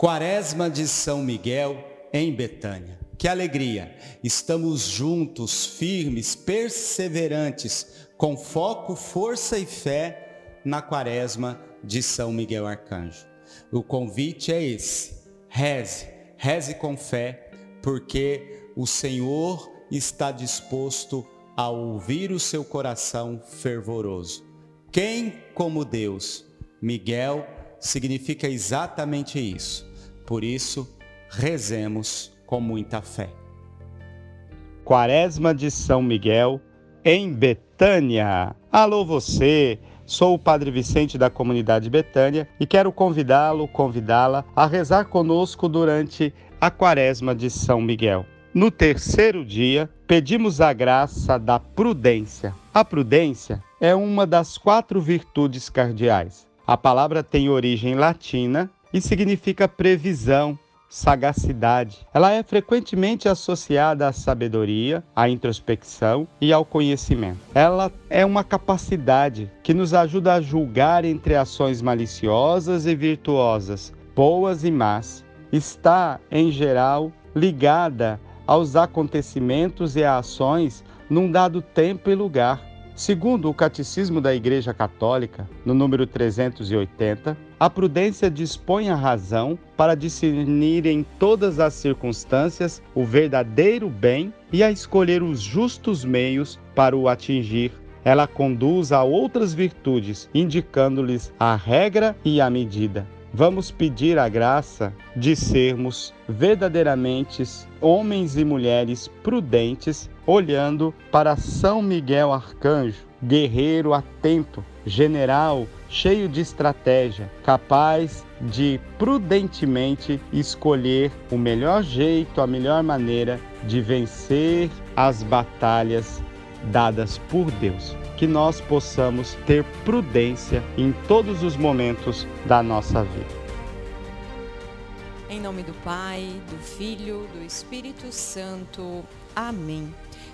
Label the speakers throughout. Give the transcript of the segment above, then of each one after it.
Speaker 1: Quaresma de São Miguel em Betânia. Que alegria! Estamos juntos, firmes, perseverantes, com foco, força e fé na Quaresma de São Miguel Arcanjo. O convite é esse: reze, reze com fé, porque o Senhor está disposto a ouvir o seu coração fervoroso. Quem como Deus? Miguel significa exatamente isso por isso, rezemos com muita fé.
Speaker 2: Quaresma de São Miguel, em Betânia. Alô você! Sou o Padre Vicente da comunidade Betânia e quero convidá-lo, convidá-la a rezar conosco durante a Quaresma de São Miguel. No terceiro dia, pedimos a graça da prudência. A prudência é uma das quatro virtudes cardeais. A palavra tem origem latina e significa previsão, sagacidade. Ela é frequentemente associada à sabedoria, à introspecção e ao conhecimento. Ela é uma capacidade que nos ajuda a julgar entre ações maliciosas e virtuosas, boas e más. Está, em geral, ligada aos acontecimentos e a ações num dado tempo e lugar. Segundo o Catecismo da Igreja Católica, no número 380, a prudência dispõe a razão para discernir em todas as circunstâncias o verdadeiro bem e a escolher os justos meios para o atingir. Ela conduz a outras virtudes, indicando-lhes a regra e a medida. Vamos pedir a graça de sermos verdadeiramente homens e mulheres prudentes, olhando para São Miguel Arcanjo, guerreiro atento, general cheio de estratégia, capaz de prudentemente escolher o melhor jeito, a melhor maneira de vencer as batalhas dadas por Deus. Que nós possamos ter prudência em todos os momentos da nossa vida.
Speaker 3: Em nome do Pai, do Filho, do Espírito Santo. Amém.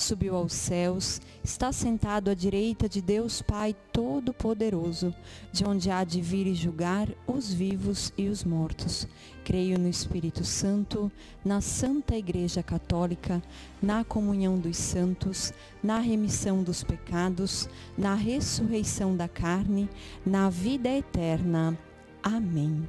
Speaker 3: subiu aos céus, está sentado à direita de Deus Pai Todo-Poderoso, de onde há de vir e julgar os vivos e os mortos. Creio no Espírito Santo, na Santa Igreja Católica, na comunhão dos santos, na remissão dos pecados, na ressurreição da carne, na vida eterna. Amém.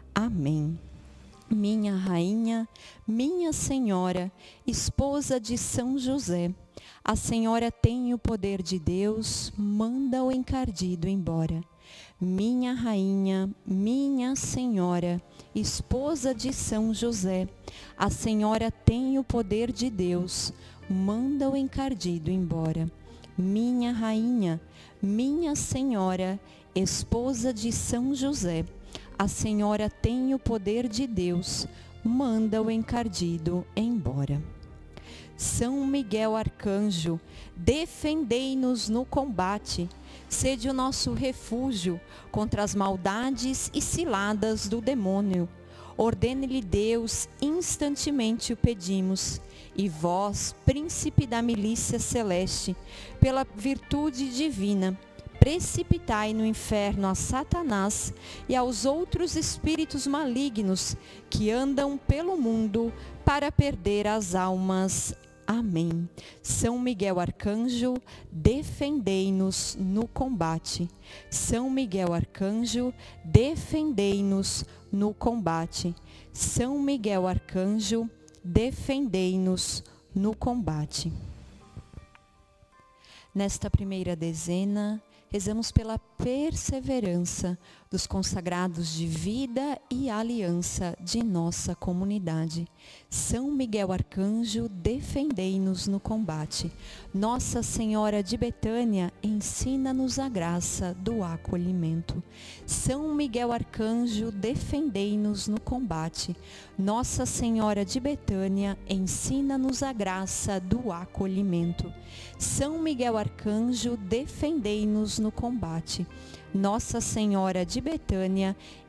Speaker 3: Amém. Minha rainha, minha senhora, esposa de São José, a senhora tem o poder de Deus, manda o encardido embora. Minha rainha, minha senhora, esposa de São José, a senhora tem o poder de Deus, manda o encardido embora. Minha rainha, minha senhora, esposa de São José, a senhora tem o poder de Deus, manda o encardido embora. São Miguel Arcanjo, defendei-nos no combate. sede o nosso refúgio contra as maldades e ciladas do demônio. Ordene-lhe Deus, instantemente o pedimos. E vós, príncipe da milícia celeste, pela virtude divina, precipitai no inferno a Satanás e aos outros espíritos malignos que andam pelo mundo para perder as almas. Amém. São Miguel Arcanjo, defendei-nos no combate. São Miguel Arcanjo, defendei-nos no combate. São Miguel Arcanjo, defendei-nos no combate. Nesta primeira dezena, rezamos pela perseverança dos consagrados de vida e aliança de nossa comunidade. São Miguel Arcanjo, defendei-nos no combate. Nossa Senhora de Betânia, ensina-nos a graça do acolhimento. São Miguel Arcanjo, defendei-nos no combate. Nossa Senhora de Betânia, ensina-nos a graça do acolhimento. São Miguel Arcanjo, defendei-nos no combate. Nossa Senhora de Betânia,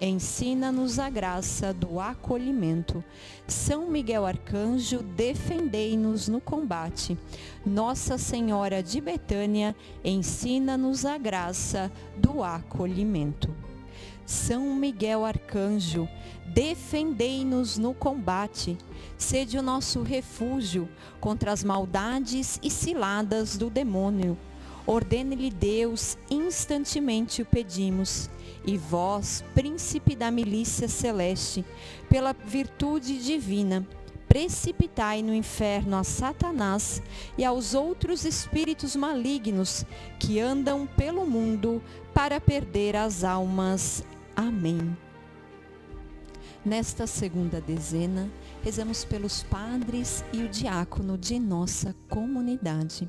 Speaker 3: ensina-nos a graça do acolhimento. São Miguel Arcanjo, defendei-nos no combate. Nossa Senhora de Betânia, ensina-nos a graça do acolhimento. São Miguel Arcanjo, defendei-nos no combate. Sede o nosso refúgio contra as maldades e ciladas do demônio. Ordene-lhe Deus, instantemente o pedimos. E vós, príncipe da milícia celeste, pela virtude divina, precipitai no inferno a Satanás e aos outros espíritos malignos que andam pelo mundo para perder as almas. Amém. Nesta segunda dezena, rezamos pelos padres e o diácono de nossa comunidade.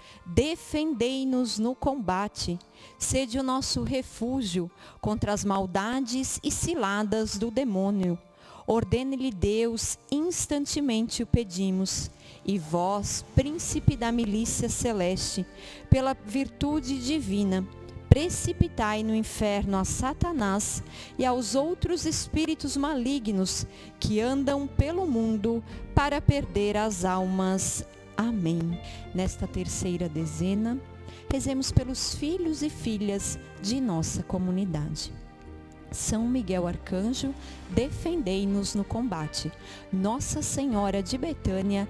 Speaker 3: defendei-nos no combate. Sede o nosso refúgio contra as maldades e ciladas do demônio Ordene-lhe Deus, instantemente o pedimos. E vós, príncipe da milícia celeste, pela virtude divina, precipitai no inferno a Satanás e aos outros espíritos malignos que andam pelo mundo para perder as almas. Amém. Nesta terceira dezena, rezemos pelos filhos e filhas de nossa comunidade. São Miguel Arcanjo, defendei-nos no combate. Nossa Senhora de Betânia,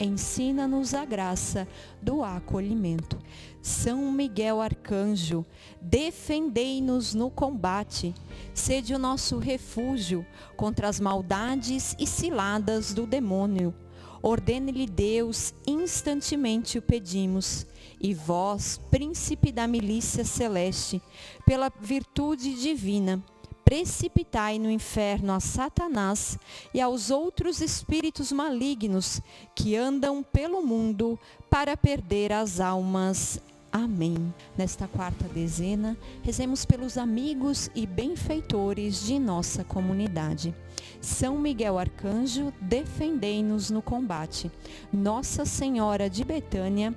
Speaker 3: ensina-nos a graça do acolhimento. São Miguel Arcanjo, defendei-nos no combate. Sede o nosso refúgio contra as maldades e ciladas do demônio. Ordene-lhe Deus, instantemente o pedimos. E vós, príncipe da milícia celeste, pela virtude divina, precipitai no inferno a Satanás e aos outros espíritos malignos que andam pelo mundo para perder as almas. Amém. Nesta quarta dezena, rezemos pelos amigos e benfeitores de nossa comunidade. São Miguel Arcanjo, defendei-nos no combate. Nossa Senhora de Betânia,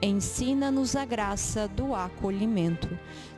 Speaker 3: ensina-nos a graça do acolhimento.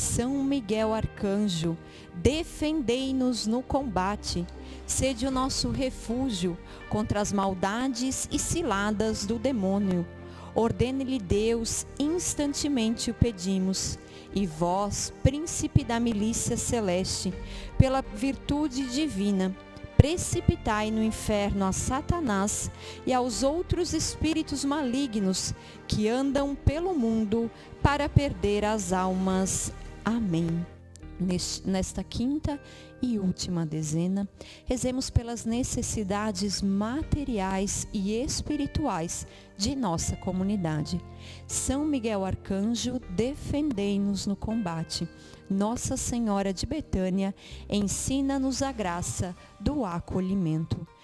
Speaker 3: São Miguel Arcanjo, defendei-nos no combate. Sede o nosso refúgio contra as maldades e ciladas do demônio. Ordene-lhe Deus, instantemente o pedimos. E vós, príncipe da milícia celeste, pela virtude divina, precipitai no inferno a Satanás e aos outros espíritos malignos que andam pelo mundo para perder as almas. Amém. Nesta quinta e última dezena, rezemos pelas necessidades materiais e espirituais de nossa comunidade. São Miguel Arcanjo, defendei-nos no combate. Nossa Senhora de Betânia, ensina-nos a graça do acolhimento.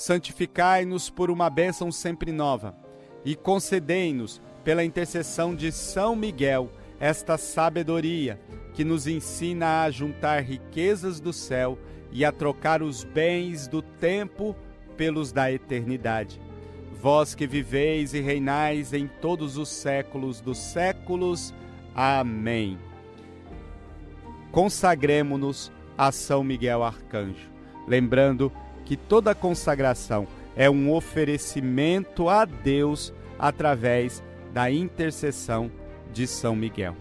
Speaker 2: santificai-nos por uma bênção sempre nova e concedei-nos, pela intercessão de São Miguel, esta sabedoria que nos ensina a juntar riquezas do céu e a trocar os bens do tempo pelos da eternidade. Vós que viveis e reinais em todos os séculos dos séculos. Amém. Consagremos-nos a São Miguel Arcanjo, lembrando que toda consagração é um oferecimento a Deus através da intercessão de São Miguel.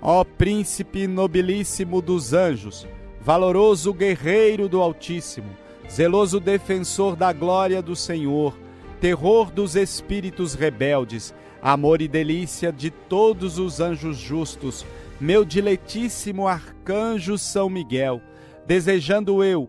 Speaker 2: Ó príncipe nobilíssimo dos anjos, valoroso guerreiro do Altíssimo, zeloso defensor da glória do Senhor, terror dos espíritos rebeldes, amor e delícia de todos os anjos justos, meu diletíssimo arcanjo São Miguel, desejando eu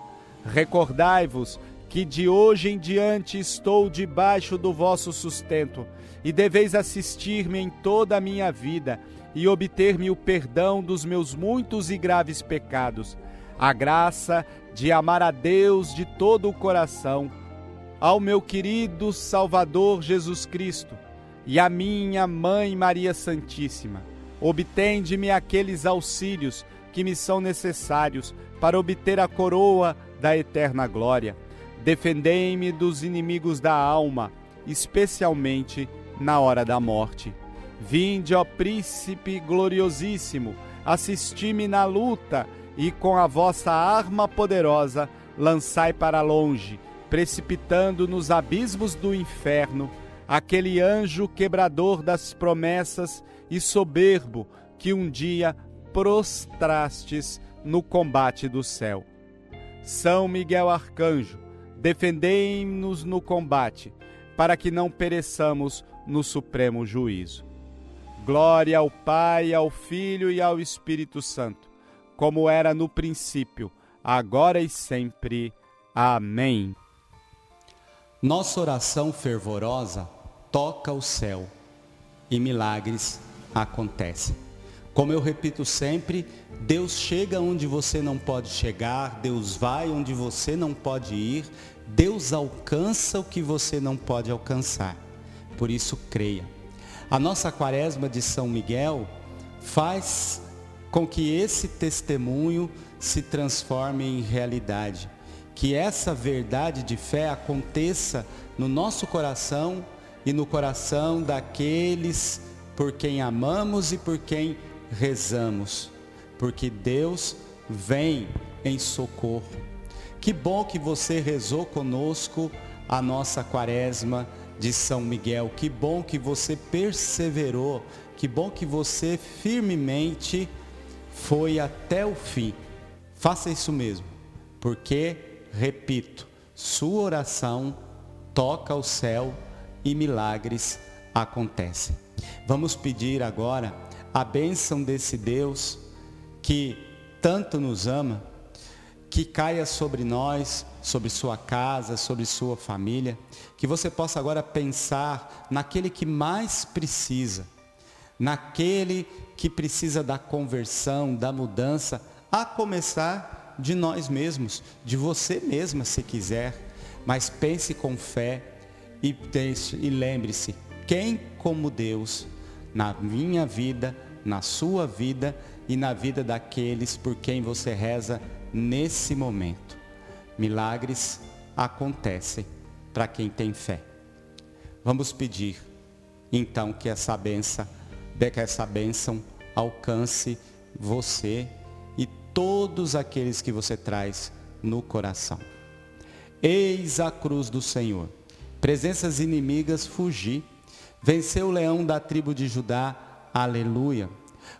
Speaker 2: Recordai-vos que de hoje em diante estou debaixo do vosso sustento, e deveis assistir-me em toda a minha vida e obter-me o perdão dos meus muitos e graves pecados, a graça de amar a Deus de todo o coração, ao meu querido Salvador Jesus Cristo e à minha Mãe Maria Santíssima. Obtende-me aqueles auxílios que me são necessários para obter a coroa da eterna glória. Defendei-me dos inimigos da alma, especialmente na hora da morte. Vinde, ó príncipe gloriosíssimo, assisti-me na luta e com a vossa arma poderosa lançai para longe, precipitando nos abismos do inferno, aquele anjo quebrador das promessas e soberbo que um dia prostrastes no combate do céu. São Miguel Arcanjo, defendei-nos no combate, para que não pereçamos no supremo juízo. Glória ao Pai, ao Filho e ao Espírito Santo, como era no princípio, agora e sempre. Amém.
Speaker 1: Nossa oração fervorosa toca o céu e milagres acontecem. Como eu repito sempre, Deus chega onde você não pode chegar, Deus vai onde você não pode ir, Deus alcança o que você não pode alcançar. Por isso, creia. A nossa quaresma de São Miguel faz
Speaker 2: com que esse testemunho se transforme em realidade. Que essa verdade de fé aconteça no nosso coração e no coração daqueles por quem amamos e por quem rezamos. Porque Deus vem em socorro. Que bom que você rezou conosco a nossa quaresma de São Miguel. Que bom que você perseverou. Que bom que você firmemente foi até o fim. Faça isso mesmo, porque, repito, sua oração toca o céu e milagres acontecem. Vamos pedir agora a bênção desse Deus que tanto nos ama, que caia sobre nós, sobre sua casa, sobre sua família, que você possa agora pensar naquele que mais precisa, naquele que precisa da conversão, da mudança, a começar de nós mesmos, de você mesma se quiser, mas pense com fé e, e lembre-se, quem como Deus na minha vida, na sua vida e na vida daqueles por quem você reza nesse momento. Milagres acontecem para quem tem fé. Vamos pedir então que essa benção, que essa bênção alcance você e todos aqueles que você traz no coração. Eis a cruz do Senhor. Presenças inimigas fugir Venceu o leão da tribo de Judá, aleluia.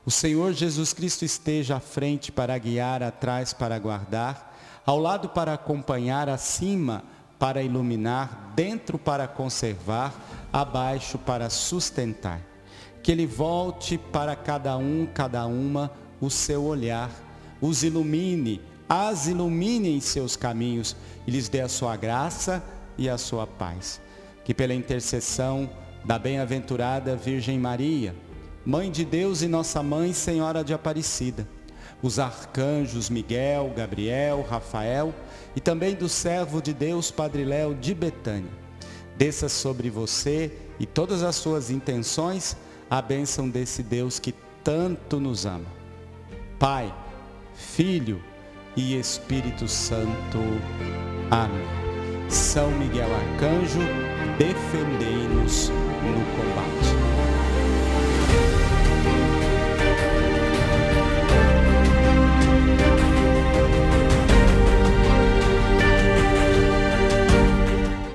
Speaker 2: O Senhor Jesus Cristo esteja à frente para guiar, atrás para guardar, ao lado para acompanhar, acima para iluminar, dentro para conservar, abaixo para sustentar. Que Ele volte para cada um, cada uma, o seu olhar, os ilumine, as ilumine em seus caminhos e lhes dê a sua graça e a sua paz. Que pela intercessão da bem-aventurada Virgem Maria, Mãe de Deus e nossa Mãe Senhora de Aparecida, os arcanjos Miguel, Gabriel, Rafael e também do servo de Deus Padre Léo de Betânia. Desça sobre você e todas as suas intenções a bênção desse Deus que tanto nos ama. Pai, Filho e Espírito Santo. Amém. São Miguel Arcanjo, defendei-nos no combate.